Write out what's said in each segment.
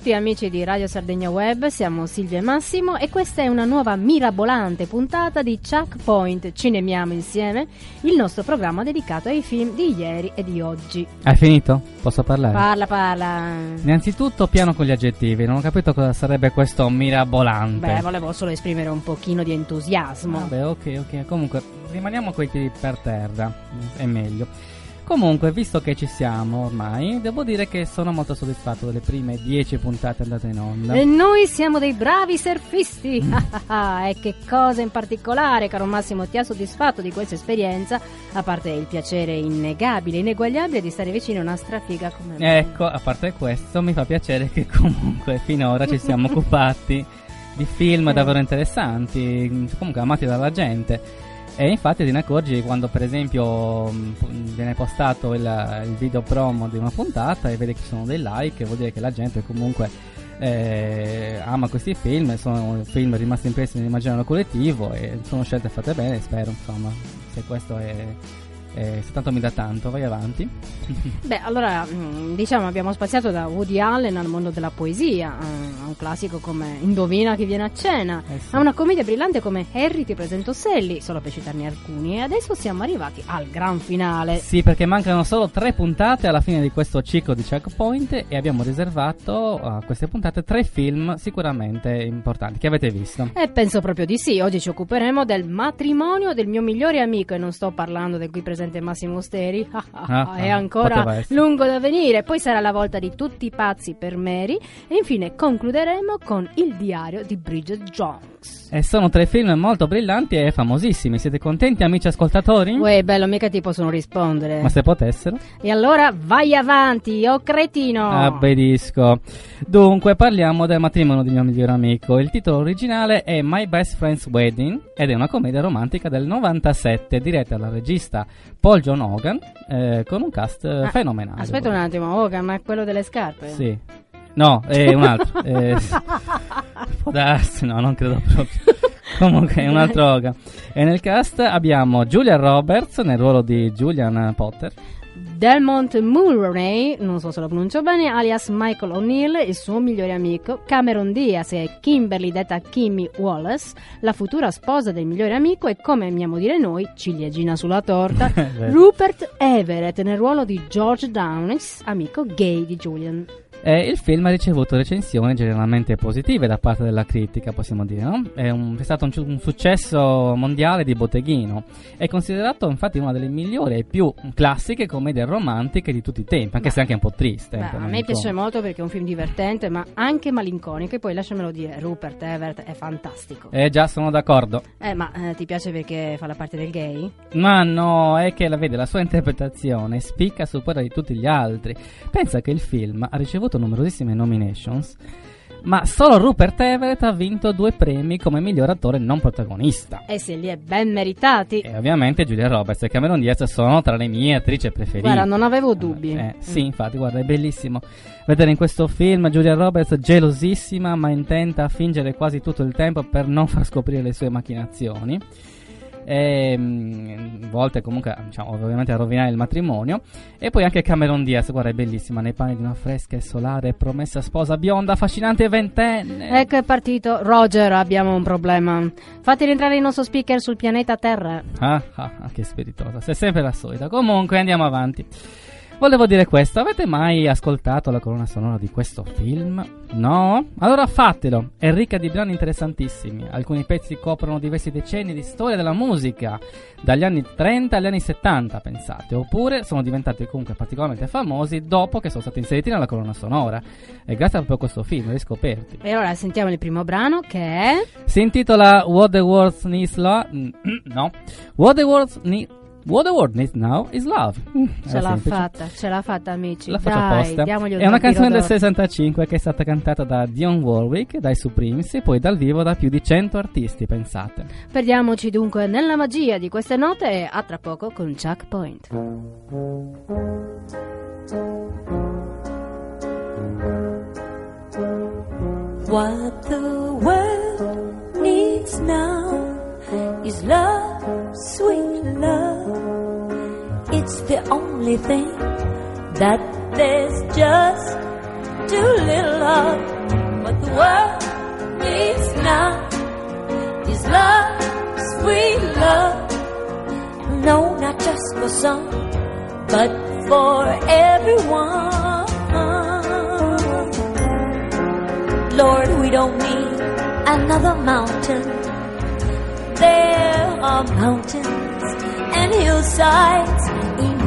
tutti amici di Radio Sardegna Web, siamo Silvia e Massimo e questa è una nuova mirabolante puntata di Checkpoint Cinemiamo insieme, il nostro programma dedicato ai film di ieri e di oggi. Hai finito? Posso parlare? Parla, parla. Innanzitutto piano con gli aggettivi, non ho capito cosa sarebbe questo mirabolante. Beh, volevo solo esprimere un pochino di entusiasmo. Vabbè, ok, ok, comunque rimaniamo coi piedi per terra, è meglio. Comunque, visto che ci siamo ormai, devo dire che sono molto soddisfatto delle prime 10 puntate andate in onda. E noi siamo dei bravi surfisti! e che cosa in particolare, caro Massimo, ti ha soddisfatto di questa esperienza? A parte il piacere innegabile, ineguagliabile di stare vicino a una strafiga come me. Ecco, a parte questo, mi fa piacere che comunque finora ci siamo occupati di film davvero interessanti, comunque amati dalla gente. E infatti te ne accorgi quando per esempio mh, viene postato il, il video promo di una puntata e vedi che ci sono dei like, vuol dire che la gente comunque eh, ama questi film, sono film rimasti impressi nell'immaginario collettivo e sono scelte fatte bene, spero insomma, se questo è, eh, se tanto mi dà tanto, vai avanti. Beh, allora, mm, diciamo, abbiamo spaziato da Woody Allen al mondo della poesia, a un classico come Indovina chi viene a cena, Eh sì. a una commedia brillante come Harry ti presento Sally, solo per citarne alcuni, e adesso siamo arrivati al gran finale. Sì, perché mancano solo tre puntate alla fine di questo ciclo di checkpoint e abbiamo riservato a queste puntate tre film sicuramente importanti che avete visto. E penso proprio di sì, oggi ci occuperemo del matrimonio del mio migliore amico e non sto parlando del qui presente Massimo Steri, Ah, è ah, ancora poteva essere. lungo da venire, poi sarà la volta di tutti i pazzi per Mary e infine concluderemo con il diario di Bridget Jones. E sono tre film molto brillanti e famosissimi. Siete contenti, amici ascoltatori? Uè, bello, mica ti possono rispondere. Ma se potessero? E allora vai avanti, oh cretino! Abbedisco. Dunque, parliamo del matrimonio di mio migliore amico. Il titolo originale è My Best Friend's Wedding ed è una commedia romantica del 97 diretta dal regista Paul John Hogan eh, con un cast eh, Ah, fenomenale. Aspetta un attimo, Hogan, ma è quello delle scarpe? Sì. No, è un altro. eh, può darsi, no, non credo proprio. Comunque è un altro Hogan. E nel cast abbiamo Julia Roberts nel ruolo di Julian Potter. Delmont Mulroney, non so se lo pronuncio bene, alias Michael O'Neill, il suo migliore amico, Cameron Diaz e Kimberly detta Kimmy Wallace, la futura sposa del migliore amico e come amiamo dire noi, ciliegina sulla torta. Rupert Everett nel ruolo di George Downes, amico gay di Julian. E il film ha ricevuto recensioni generalmente positive da parte della critica, possiamo dire, no? È, un- è stato un, un successo mondiale di botteghino. È considerato infatti una delle migliori e più classiche commedie romantiche di tutti i tempi, anche Beh. se anche un po' triste. Beh, eh, a tenendo me piace molto perché è un film divertente ma anche malinconico e poi lasciamelo dire, Rupert Everett è fantastico. Eh già, sono d'accordo. Eh, ma eh, ti piace perché fa la parte del gay? Ma no, è che la vede, la sua interpretazione spicca su quella di tutti gli altri. Pensa che il film ha ricevuto numerosissime nominations, ma solo Rupert Everett ha vinto due premi come miglior attore non protagonista. E se li è ben meritati. E ovviamente Julia Roberts e Cameron Diaz sono tra le mie attrici preferite. Guarda, non avevo dubbi. Eh, sì, infatti, guarda, è bellissimo vedere in questo film Julia Roberts gelosissima ma intenta a fingere quasi tutto il tempo per non far scoprire le sue macchinazioni. E, mm, a volte comunque diciamo, ovviamente a rovinare il matrimonio e poi anche Cameron Diaz guarda è bellissima nei panni di una fresca e solare promessa sposa bionda affascinante ventenne Ecco è partito. Roger, abbiamo un problema. Fate rientrare il nostro speaker sul pianeta Terra. Ah, ah, ah, che spiritosa, sei sempre la solita. Comunque andiamo avanti. Volevo dire questo, avete mai ascoltato la colonna sonora di questo film? No? Allora fatelo, è ricca di brani interessantissimi. Alcuni pezzi coprono diversi decenni di storia della musica, dagli anni 30 agli anni 70, pensate, oppure sono diventati comunque particolarmente famosi dopo che sono stati inseriti nella colonna sonora. E grazie proprio a questo film, riscoperti. E allora sentiamo il primo brano che è. Si intitola What the World Needs Love. No. What the World Needs. What the world needs now is love. Mm, Ce l'ha semplice. fatta, ce l'ha fatta, amici. La faccio Dai, apposta. È una canzone del d'oro. 65 che è stata cantata da Dion Warwick, dai Supremes e poi dal vivo da più di 100 artisti, pensate. Perdiamoci dunque nella magia di queste note e a tra poco con Chuck Point. What the world needs now is love, sweet love. It's the only thing that there's just too little love. What the world needs now is love, sweet love. No, not just for some, but for everyone. Lord, we don't need another mountain. There are mountains and hillsides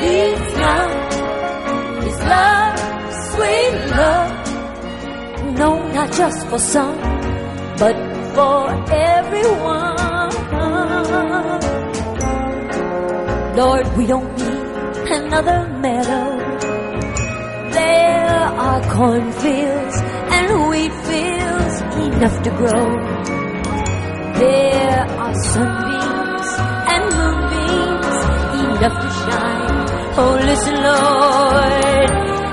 needs now is love, sweet love. No, not just for some, but for everyone. Lord, we don't need another meadow. There are cornfields and wheat fields enough to grow. There are sunbeams and moonbeams enough to shine. Oh, listen, Lord,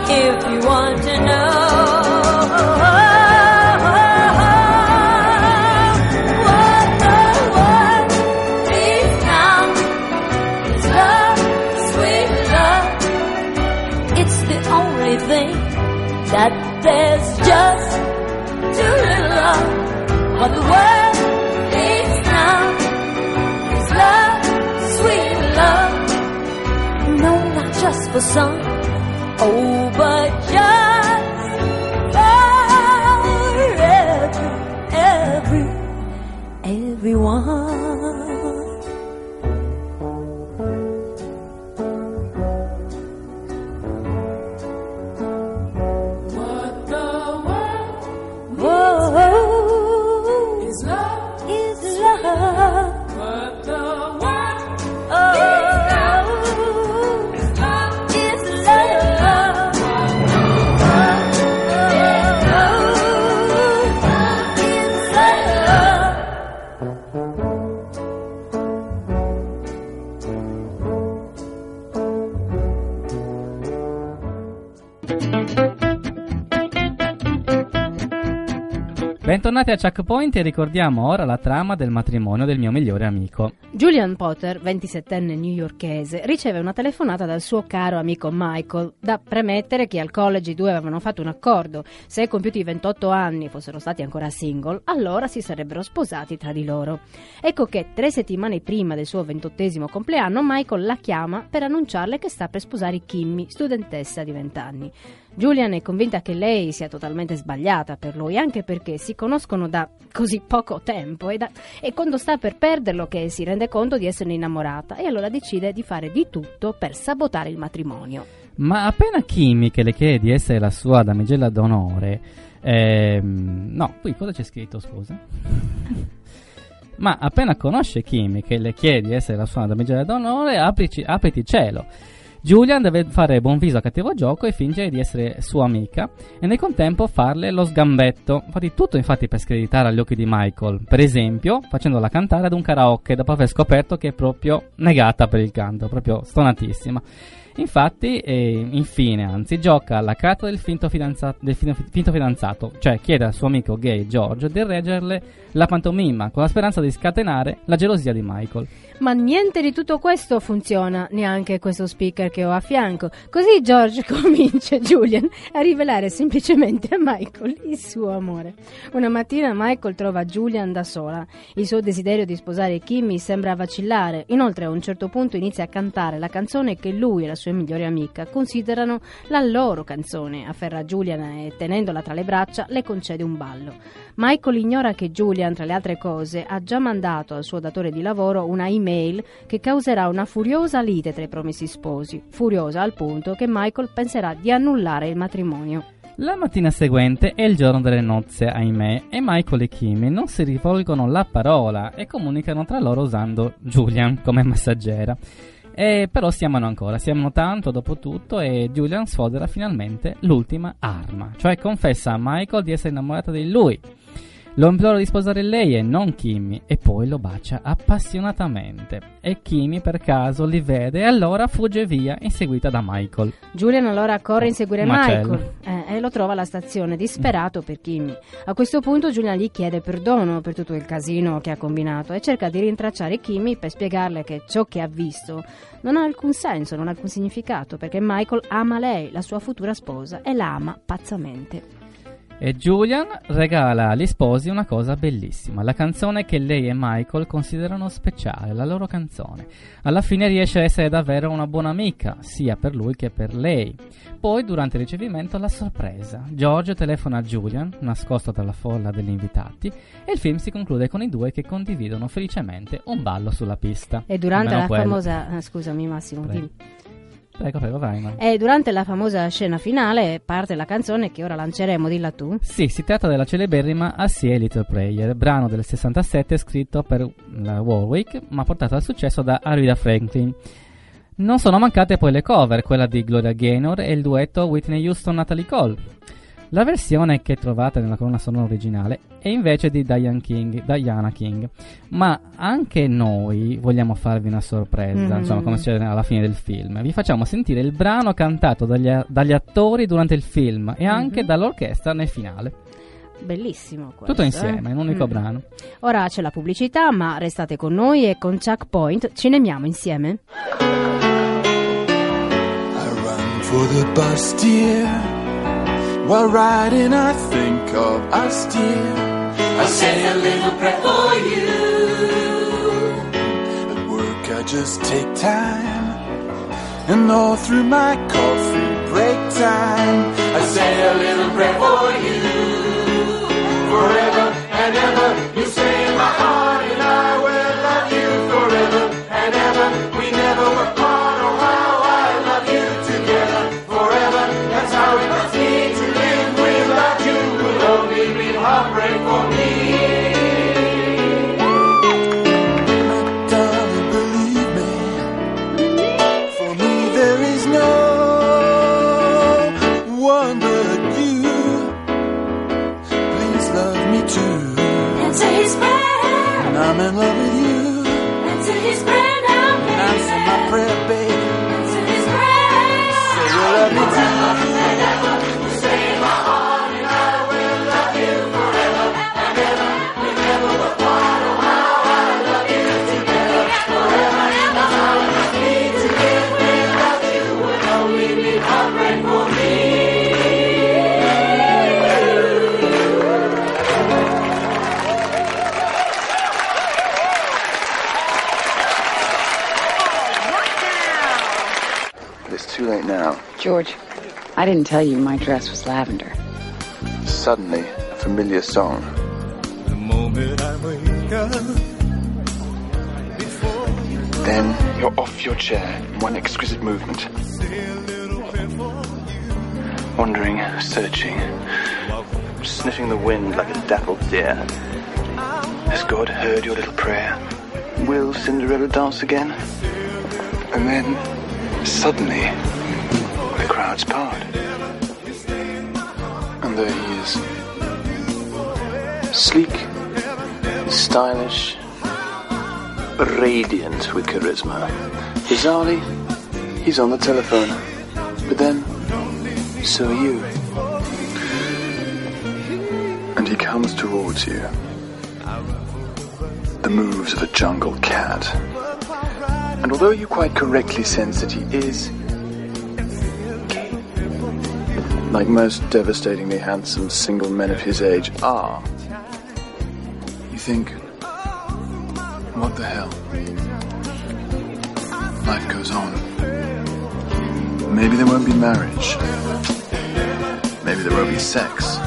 if you want to know what the world needs now is love, sweet love. It's the only thing that there's just too little of. What the world for some, Bentornati a Checkpoint e ricordiamo ora la trama del matrimonio del mio migliore amico. Julian Potter, 27enne newyorkese, riceve una telefonata dal suo caro amico Michael. Da premettere che al college i due avevano fatto un accordo. Se compiuti i 28 anni fossero stati ancora single, allora si sarebbero sposati tra di loro. Ecco che tre settimane prima del suo ventottesimo compleanno, Michael la chiama per annunciarle che sta per sposare Kimmy, studentessa di 20 anni. Julian è convinta che lei sia totalmente sbagliata per lui, anche perché si conoscono da così poco tempo e, da- e quando sta per perderlo che si rende conto di esserne innamorata e allora decide di fare di tutto per sabotare il matrimonio. Ma appena Kimi che le chiede di essere la sua damigella d'onore, ehm, no, qui cosa c'è scritto, scusa? Ma appena conosce Kimi che le chiede di essere la sua damigella d'onore, aprici, apriti cielo. Julian deve fare buon viso a cattivo gioco e fingere di essere sua amica e nel contempo farle lo sgambetto. Fatti tutto infatti per screditare agli occhi di Michael, per esempio facendola cantare ad un karaoke dopo aver scoperto che è proprio negata per il canto, proprio stonatissima. Infatti, eh, infine, anzi, gioca alla carta del finto, fidanza- del fin- finto fidanzato, cioè chiede al suo amico gay George di reggerle la pantomima con la speranza di scatenare la gelosia di Michael. Ma niente di tutto questo funziona, neanche questo speaker che ho a fianco. Così George convince Julian a rivelare semplicemente a Michael il suo amore. Una mattina Michael trova Julian da sola. Il suo desiderio di sposare Kimmy sembra vacillare. Inoltre a un certo punto inizia a cantare la canzone che lui e la sua migliore amica considerano la loro canzone. Afferra Julian e tenendola tra le braccia le concede un ballo. Michael ignora che Julian, tra le altre cose, ha già mandato al suo datore di lavoro una email che causerà una furiosa lite tra i promessi sposi, furiosa al punto che Michael penserà di annullare il matrimonio. La mattina seguente è il giorno delle nozze, ahimè, e Michael e Kimi non si rivolgono la parola e comunicano tra loro usando Julian come messaggera. E però si amano ancora, si amano tanto dopo tutto e Julian sfodera finalmente l'ultima arma, cioè confessa a Michael di essere innamorata di lui. Lo implora di sposare lei e non Kimmy e poi lo bacia appassionatamente. E Kimmy per caso li vede e allora fugge via inseguita da Michael. Julian allora corre a inseguire Macello. Michael eh, e lo trova alla stazione, disperato per Kimmy. A questo punto Julian gli chiede perdono per tutto il casino che ha combinato e cerca di rintracciare Kimmy per spiegarle che ciò che ha visto non ha alcun senso, non ha alcun significato, perché Michael ama lei, la sua futura sposa, e la ama pazzamente. E Julian regala agli sposi una cosa bellissima, la canzone che lei e Michael considerano speciale, la loro canzone. Alla fine riesce a essere davvero una buona amica, sia per lui che per lei. Poi, durante il ricevimento, la sorpresa. George telefona a Julian, nascosto dalla folla degli invitati, e il film si conclude con i due che condividono felicemente un ballo sulla pista. E durante Almeno la quello. famosa... eh, scusami Massimo, Prego. dimmi. Prego, prego, vai. Mar- E durante la famosa scena finale parte la canzone che ora lanceremo, dilla tu. Sì, si tratta della celeberrima A Sea Little Prayer, brano del 67 scritto per la Warwick, ma portato al successo da Aretha Franklin. Non sono mancate poi le cover, quella di Gloria Gaynor e il duetto Whitney Houston-Natalie Cole. La versione che trovate nella colonna sonora originale è invece di Diane King, Diana King, ma anche noi vogliamo farvi una sorpresa, Mm. insomma come succede alla fine del film. Vi facciamo sentire il brano cantato dagli, dagli attori durante il film e anche Mhm. dall'orchestra nel finale. Bellissimo questo, Tutto insieme, eh? in un unico Mm. brano. Ora c'è la pubblicità, ma restate con noi e con Chuck Point ci nemiamo insieme. I run for the bus, dear. While riding, I think of us, dear. I say a little prayer for you. At work, I just take time. And all through my coffee break time, I say a little prayer for you. Forever in love George, I didn't tell you my dress was lavender. Suddenly, a familiar song. The moment I wake up. Then you're off your chair in one exquisite movement. Wandering, searching, sniffing the wind like a dappled deer. Has God heard your little prayer? Will Cinderella dance again? And then, suddenly, crowds part. And there he is. Sleek, stylish, radiant with charisma. Bizarrely, he's on the telephone. But then, so are you. And he comes towards you. The moves of a jungle cat. And although you quite correctly sense that he is like most devastatingly handsome single men of his age are, you think, what the hell? Life goes on. Maybe there won't be marriage. Maybe there won't be sex.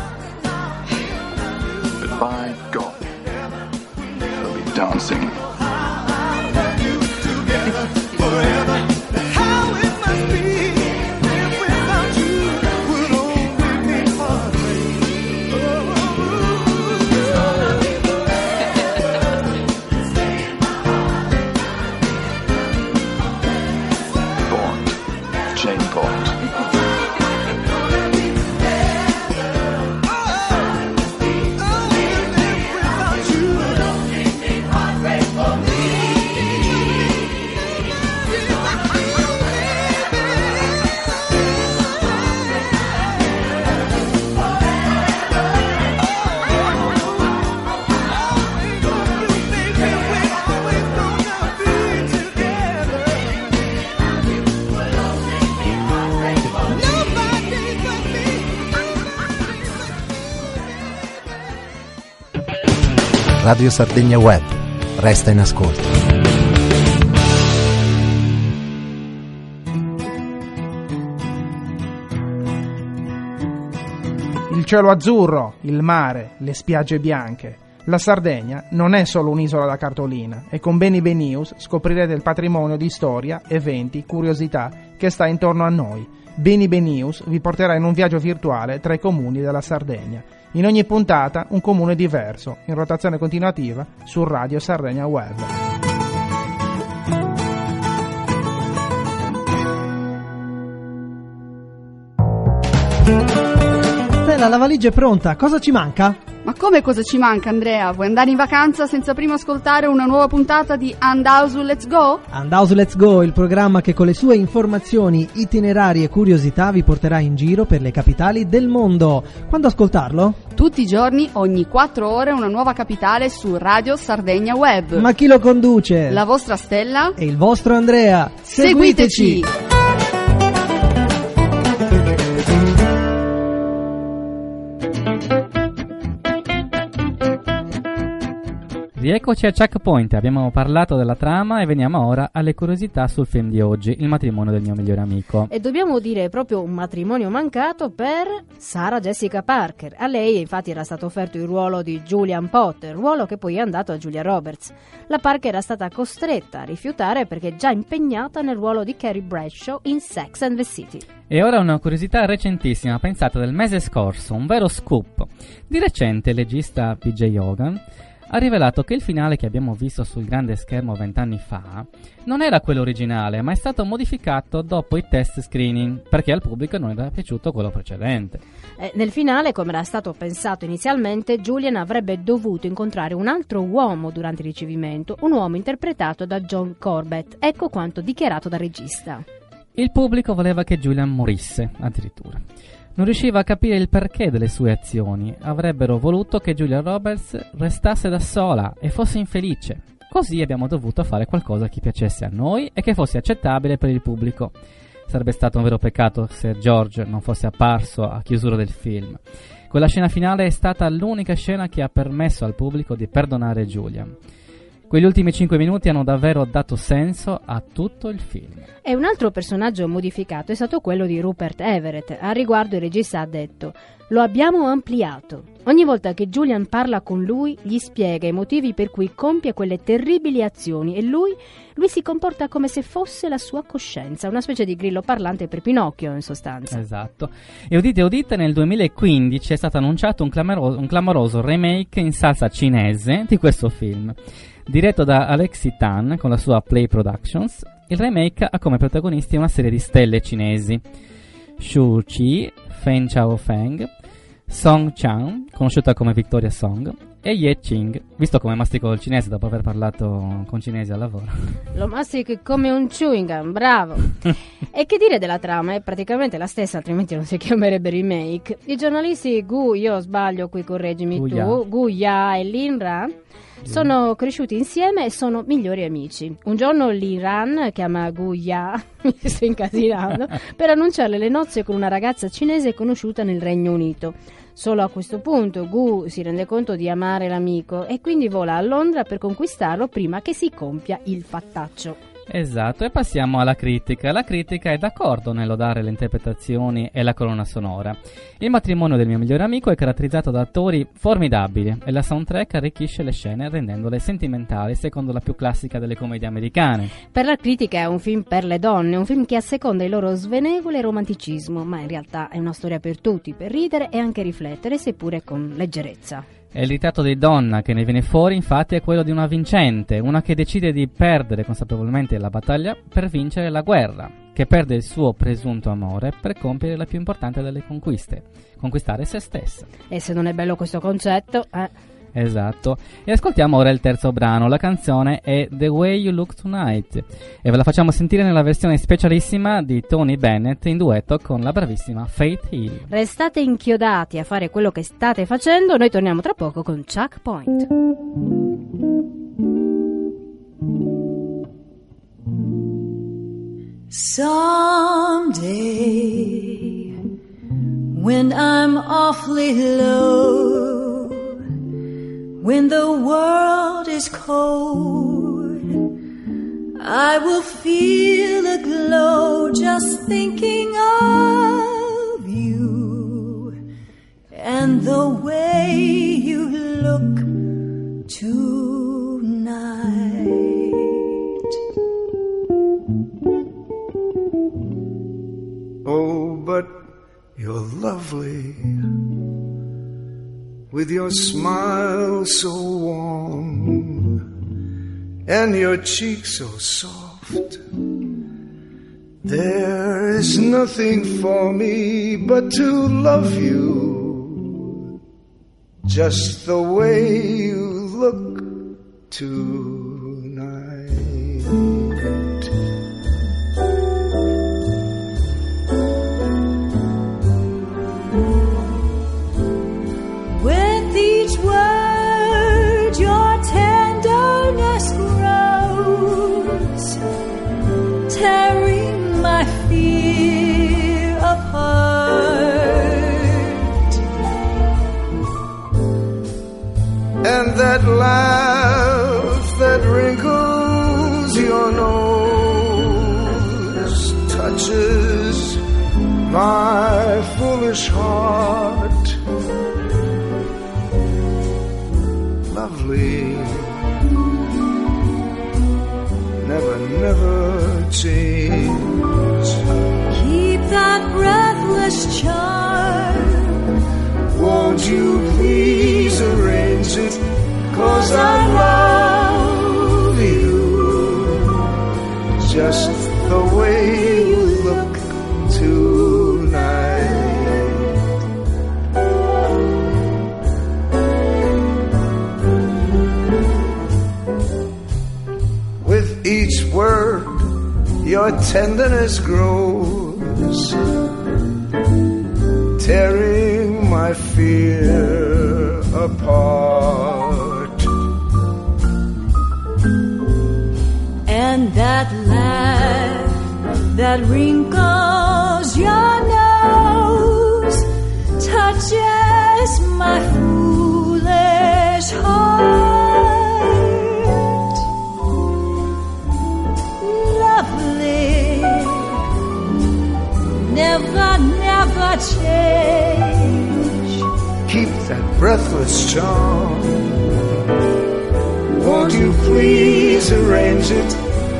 But by God, there'll be dancing. Radio Sardegna Web. Resta in ascolto. Il cielo azzurro, il mare, le spiagge bianche. La Sardegna non è solo un'isola da cartolina e con Beni News scoprirete il patrimonio di storia, eventi, curiosità che sta intorno a noi. Beni News vi porterà in un viaggio virtuale tra i comuni della Sardegna. In ogni puntata un comune diverso, in rotazione continuativa su Radio Sardegna Web. Stella, la valigia è pronta, cosa ci manca? Ma come cosa ci manca, Andrea? Vuoi andare in vacanza senza prima ascoltare una nuova puntata di Andausu Let's Go? Andhouse Let's Go, il programma che con le sue informazioni, itinerari e curiosità vi porterà in giro per le capitali del mondo. Quando ascoltarlo? Tutti i giorni, ogni 4 ore, una nuova capitale su Radio Sardegna Web. Ma chi lo conduce? La vostra Stella? E il vostro Andrea. Seguiteci! Rieccoci a Checkpoint, abbiamo parlato della trama e veniamo ora alle curiosità sul film di oggi, Il matrimonio del mio migliore amico. E dobbiamo dire proprio un matrimonio mancato per Sarah Jessica Parker. A lei infatti era stato offerto il ruolo di Julian Potter, ruolo che poi è andato a Julia Roberts. La Parker era stata costretta a rifiutare perché già impegnata nel ruolo di Carrie Bradshaw in Sex and the City. E ora una curiosità recentissima, pensata del mese scorso, un vero scoop. Di recente il regista PJ Hogan ha rivelato che il finale che abbiamo visto sul grande schermo vent'anni fa non era quello originale, ma è stato modificato dopo i test screening perché al pubblico non era piaciuto quello precedente. Eh, nel finale, come era stato pensato inizialmente, Julian avrebbe dovuto incontrare un altro uomo durante il ricevimento, un uomo interpretato da John Corbett. Ecco quanto dichiarato dal regista. Il pubblico voleva che Julian morisse, addirittura. Non riusciva a capire il perché delle sue azioni. Avrebbero voluto che Julia Roberts restasse da sola e fosse infelice. Così abbiamo dovuto fare qualcosa che piacesse a noi e che fosse accettabile per il pubblico. Sarebbe stato un vero peccato se George non fosse apparso a chiusura del film. Quella scena finale è stata l'unica scena che ha permesso al pubblico di perdonare Julia. Quegli ultimi 5 minuti hanno davvero dato senso a tutto il film. E un altro personaggio modificato è stato quello di Rupert Everett. A riguardo il regista ha detto: Lo abbiamo ampliato. Ogni volta che Julian parla con lui, gli spiega i motivi per cui compie quelle terribili azioni e lui, lui si comporta come se fosse la sua coscienza, una specie di grillo parlante per Pinocchio, in sostanza. Esatto. E udite, udite, nel 2015 è stato annunciato un clamoroso, un clamoroso remake in salsa cinese di questo film. Diretto da Alexi Tan con la sua Play Productions, il remake ha come protagonisti una serie di stelle cinesi. Shu Qi, Fen Chao Feng, Song Chang, conosciuta come Victoria Song, e Ye Ching, visto come mastico il cinese dopo aver parlato con cinesi al lavoro. Lo mastichi come un chewing gum, bravo. e che dire della trama? È praticamente la stessa, altrimenti non si chiamerebbe remake. I giornalisti Gu, io sbaglio qui, correggimi Gu Ya. tu, Gu Ya e Lin Ran sono cresciuti insieme e sono migliori amici. Un giorno Lin Ran chiama Gu Ya, mi sto incasinando, per annunciarle le nozze con una ragazza cinese conosciuta nel Regno Unito. Solo a questo punto Gu si rende conto di amare l'amico e quindi vola a Londra per conquistarlo prima che si compia il fattaccio. Esatto, e passiamo alla critica. La critica è d'accordo nel lodare le interpretazioni e la colonna sonora. Il matrimonio del mio migliore amico è caratterizzato da attori formidabili e la soundtrack arricchisce le scene rendendole sentimentali secondo la più classica delle commedie americane. Per la critica è un film per le donne, un film che asseconda il loro svenevole romanticismo, ma in realtà è una storia per tutti, per ridere e anche riflettere, seppure con leggerezza. E il ritratto di donna che ne viene fuori infatti è quello di una vincente, una che decide di perdere consapevolmente la battaglia per vincere la guerra, che perde il suo presunto amore per compiere la più importante delle conquiste, conquistare se stessa. E se non è bello questo concetto, eh. Esatto. E ascoltiamo ora il terzo brano. La canzone è The Way You Look Tonight. E ve la facciamo sentire nella versione specialissima di Tony Bennett in duetto con la bravissima Faith Hill. Restate inchiodati a fare quello che state facendo, noi torniamo tra poco con Chuck Point. Someday, when I'm awfully low, when the world is cold. I will feel a glow just thinking of you and the way you look tonight. Oh, but you're lovely with your smile so warm and your cheek so soft. There is nothing for me but to love you just the way you look tonight. That laugh that wrinkles your nose touches my foolish heart. Lovely, never, never change. Keep that breathless charm. Won't you please arrange it? Cause I love you just the way you look tonight. With each word, your tenderness grows tearing my fear apart. That wrinkles your nose touches my foolish heart. Lovely, never, never change. Keep that breathless charm. Won't you please arrange it?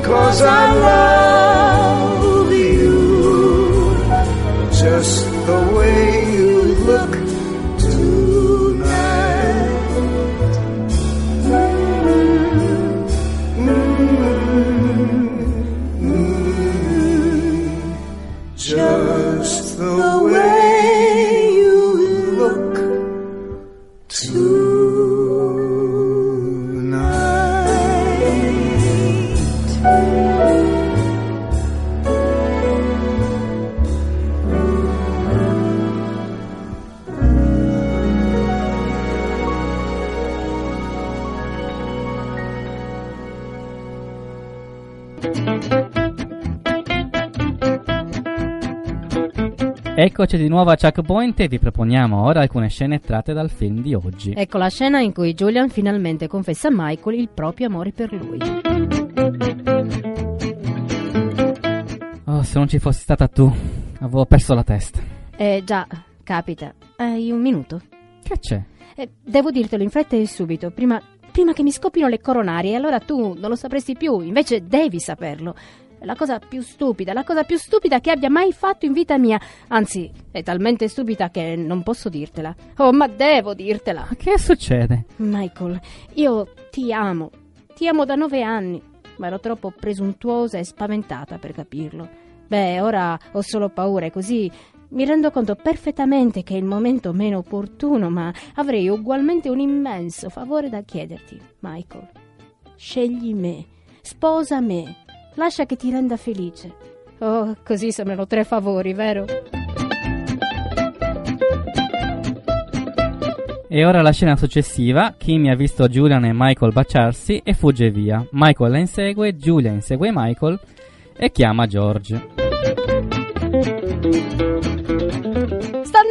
Cause I love Eccoci di nuovo a Checkpoint e vi proponiamo ora alcune scene tratte dal film di oggi. Ecco la scena in cui Julian finalmente confessa a Michael il proprio amore per lui. Oh, se non ci fossi stata tu, avevo perso la testa. Eh già, capita. Hai un minuto? Che c'è? Eh, devo dirtelo in fretta e subito, prima, prima che mi scoppino le coronarie, allora tu non lo sapresti più, invece devi saperlo. È la cosa più stupida, la cosa più stupida che abbia mai fatto in vita mia. Anzi, è talmente stupida che non posso dirtela. Oh, ma devo dirtela. Ma che succede? Michael, io ti amo. Ti amo da nove anni, ma ero troppo presuntuosa e spaventata per capirlo. Beh, ora ho solo paura e così mi rendo conto perfettamente che è il momento meno opportuno, ma avrei ugualmente un immenso favore da chiederti, Michael. Scegli me, sposa me, lascia che ti renda felice. Oh, così sembrano tre favori, vero? E ora la scena successiva, Kimi ha visto Julian e Michael baciarsi e fugge via. Michael la insegue, Julian insegue Michael e chiama George.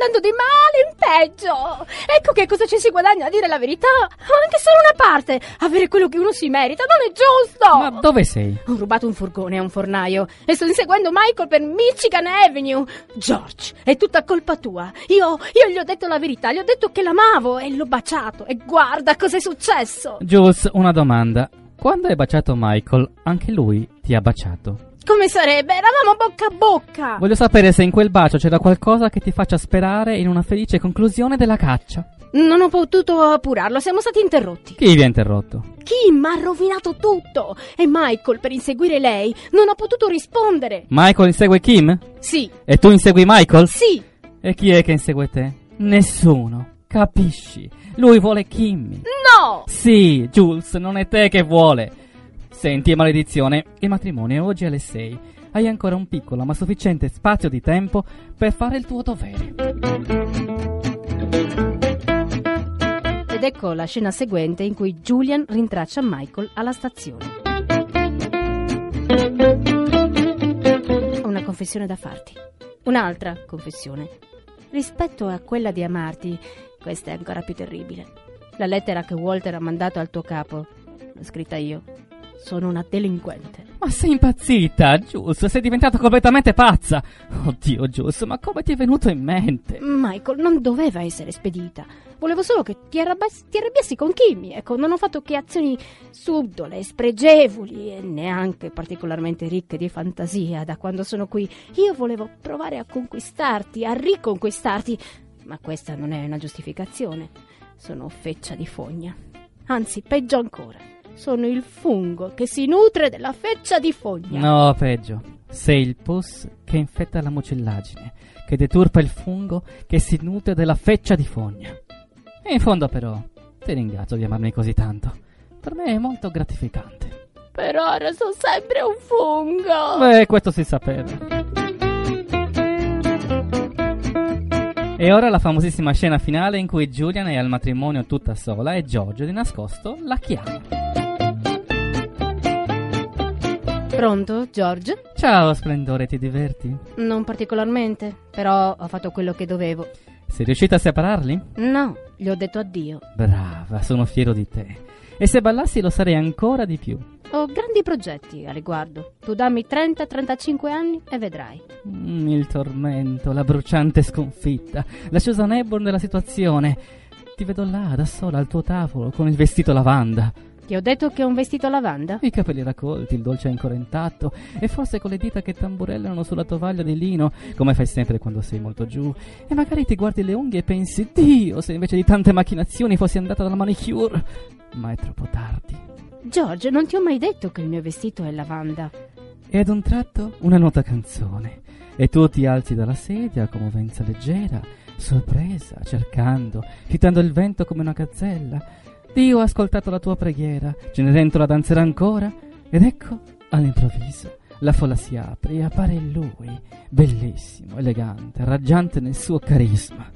Andando di male in peggio. Ecco che cosa ci si guadagna a dire la verità. Anche solo una parte. Avere quello che uno si merita non è giusto. Ma dove sei? Ho rubato un furgone a un fornaio e sto inseguendo Michael per Michigan Avenue. George, è tutta colpa tua. Io, io gli ho detto la verità, gli ho detto che l'amavo e l'ho baciato. E guarda cos'è successo. Jules, una domanda. Quando hai baciato Michael, anche lui ti ha baciato. Come sarebbe? Eravamo bocca a bocca. Voglio sapere se in quel bacio c'era qualcosa che ti faccia sperare in una felice conclusione della caccia. Non ho potuto appurarlo, siamo stati interrotti. Chi vi ha interrotto? Kim ha rovinato tutto e Michael, per inseguire lei, non ha potuto rispondere. Michael insegue Kim? Sì, E tu insegui Michael? sì, E chi è che insegue te? Nessuno. Capisci? Lui vuole Kimmy. no! Sì, Jules, non è te che vuole. Senti, maledizione, il matrimonio è oggi alle 6. Hai ancora un piccolo ma sufficiente spazio di tempo per fare il tuo dovere. Ed ecco la scena seguente in cui Julian rintraccia Michael alla stazione. Ho una confessione da farti. Un'altra confessione. Rispetto a quella di amarti, questa è ancora più terribile. La lettera che Walter ha mandato al tuo capo, l'ho scritta io. Sono una delinquente. Ma sei impazzita, Jules, sei diventata completamente pazza. Oddio, Jules, ma come ti è venuto in mente? Michael non doveva essere spedita. Volevo solo che ti, arrabbas- ti arrabbiassi con Kimmy. Ecco, non ho fatto che azioni subdole, spregevoli e neanche particolarmente ricche di fantasia da quando sono qui. Io volevo provare a conquistarti, a riconquistarti. Ma questa non è una giustificazione. Sono feccia di fogna. Anzi, peggio ancora. Sono il fungo che si nutre della feccia di fogna. No, peggio. Sei il pus che infetta la mucillagine, che deturpa il fungo che si nutre della feccia di fogna. E in fondo, però, ti ringrazio di amarmi così tanto. Per me è molto gratificante. Per ora sono sempre un fungo. Beh, questo si sapeva. E ora la famosissima scena finale in cui Julian è al matrimonio tutta sola e Giorgio di nascosto la chiama. Pronto, George? Ciao, splendore, ti diverti? Non particolarmente, però ho fatto quello che dovevo. Sei riuscita a separarli? No, gli ho detto addio. Brava, sono fiero di te. E se ballassi lo sarei ancora di più. Ho grandi progetti a riguardo. Tu dammi 30-35 anni e vedrai. Mm, il tormento, la bruciante sconfitta, la Susan Hepburn della situazione. Ti vedo là, da sola, al tuo tavolo, con il vestito lavanda. Ti ho detto che ho un vestito lavanda? I capelli raccolti, il dolce ancora intatto, e forse con le dita che tamburellano sulla tovaglia di lino, come fai sempre quando sei molto giù. E magari ti guardi le unghie e pensi, Dio, se invece di tante macchinazioni fossi andata dalla manicure. Ma è troppo tardi. George, non ti ho mai detto che il mio vestito è lavanda. E ad un tratto una nota canzone. E tu ti alzi dalla sedia, commovenza leggera, sorpresa, cercando, fitando il vento come una gazzella. Dio ha ascoltato la tua preghiera, Cenerentola danzerà ancora, ed ecco, all'improvviso, la folla si apre e appare lui, bellissimo, elegante, raggiante nel suo carisma.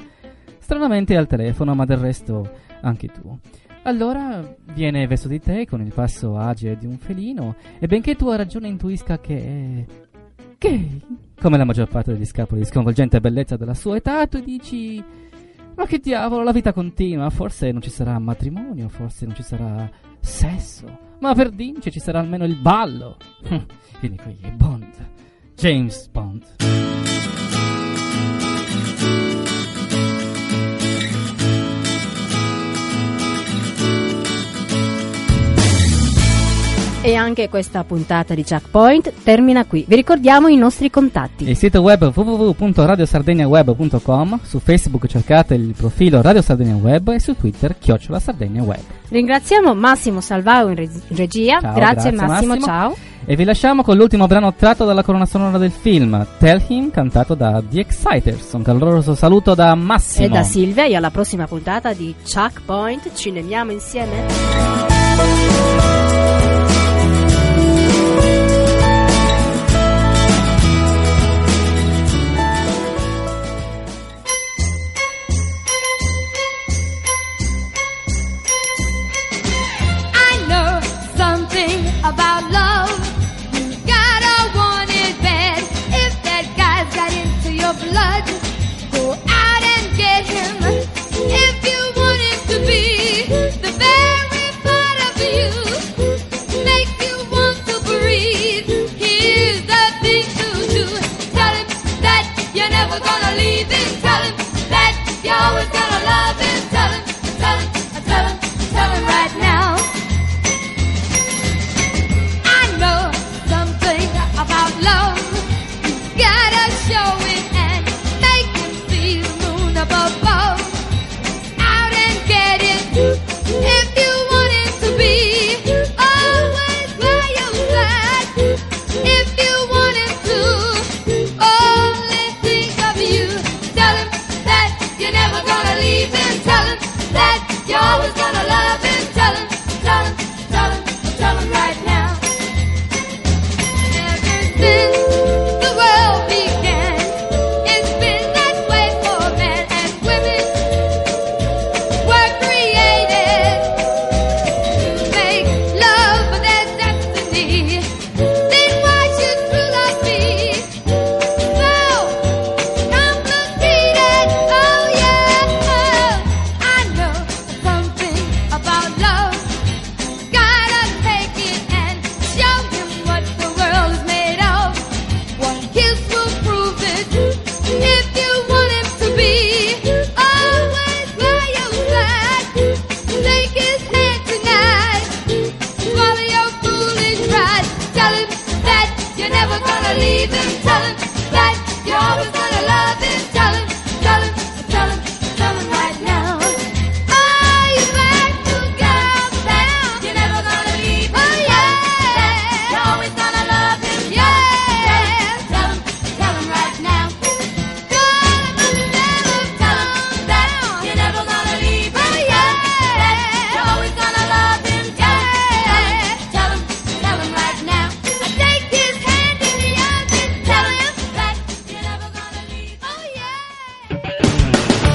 Stranamente al telefono, ma del resto anche tu. Allora viene verso di te con il passo agile di un felino, e benché tua ragione intuisca che gay, come la maggior parte degli scapoli di sconvolgente bellezza della sua età, tu dici: Ma che diavolo, la vita continua, forse non ci sarà matrimonio, forse non ci sarà sesso, ma per Dince ci sarà almeno il ballo. Vieni qui, Bond, James Bond. E anche questa puntata di Checkpoint termina qui. Vi ricordiamo i nostri contatti. Il sito web www.radiosardegniaweb.com, su Facebook cercate il profilo Radio Sardegna Web e su Twitter Chiocciola Sardegna Web. Ringraziamo Massimo Salvao in reg- regia. Ciao, grazie, grazie, Massimo, Massimo. ciao. E vi lasciamo con l'ultimo brano tratto dalla colonna sonora del film, Tell Him, cantato da The Exciters. Un caloroso saluto da Massimo. E da Silvia e alla prossima puntata di Checkpoint. Ci nemiamo insieme?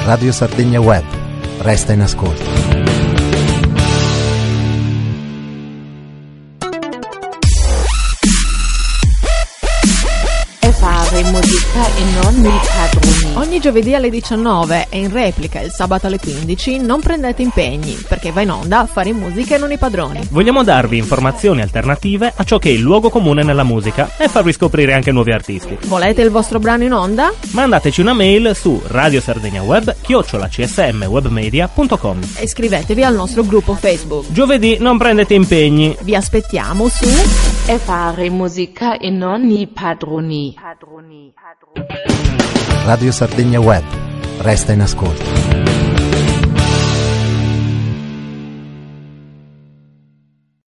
Radio Sardegna Web. Resta in ascolto. Ogni giovedì alle 19 e in replica il sabato alle 15 non prendete impegni perché va in onda a fare musica e non i padroni. Vogliamo darvi informazioni alternative a ciò che è il luogo comune nella musica e farvi scoprire anche nuovi artisti. Volete il vostro brano in onda? Mandateci una mail su radiosardegnaweb chiocciolacsmwebmedia.com E iscrivetevi al nostro gruppo Facebook. Giovedì non prendete impegni. Vi aspettiamo su E fare musica e non i padroni. Radio Sardegna Web. Resta in ascolto.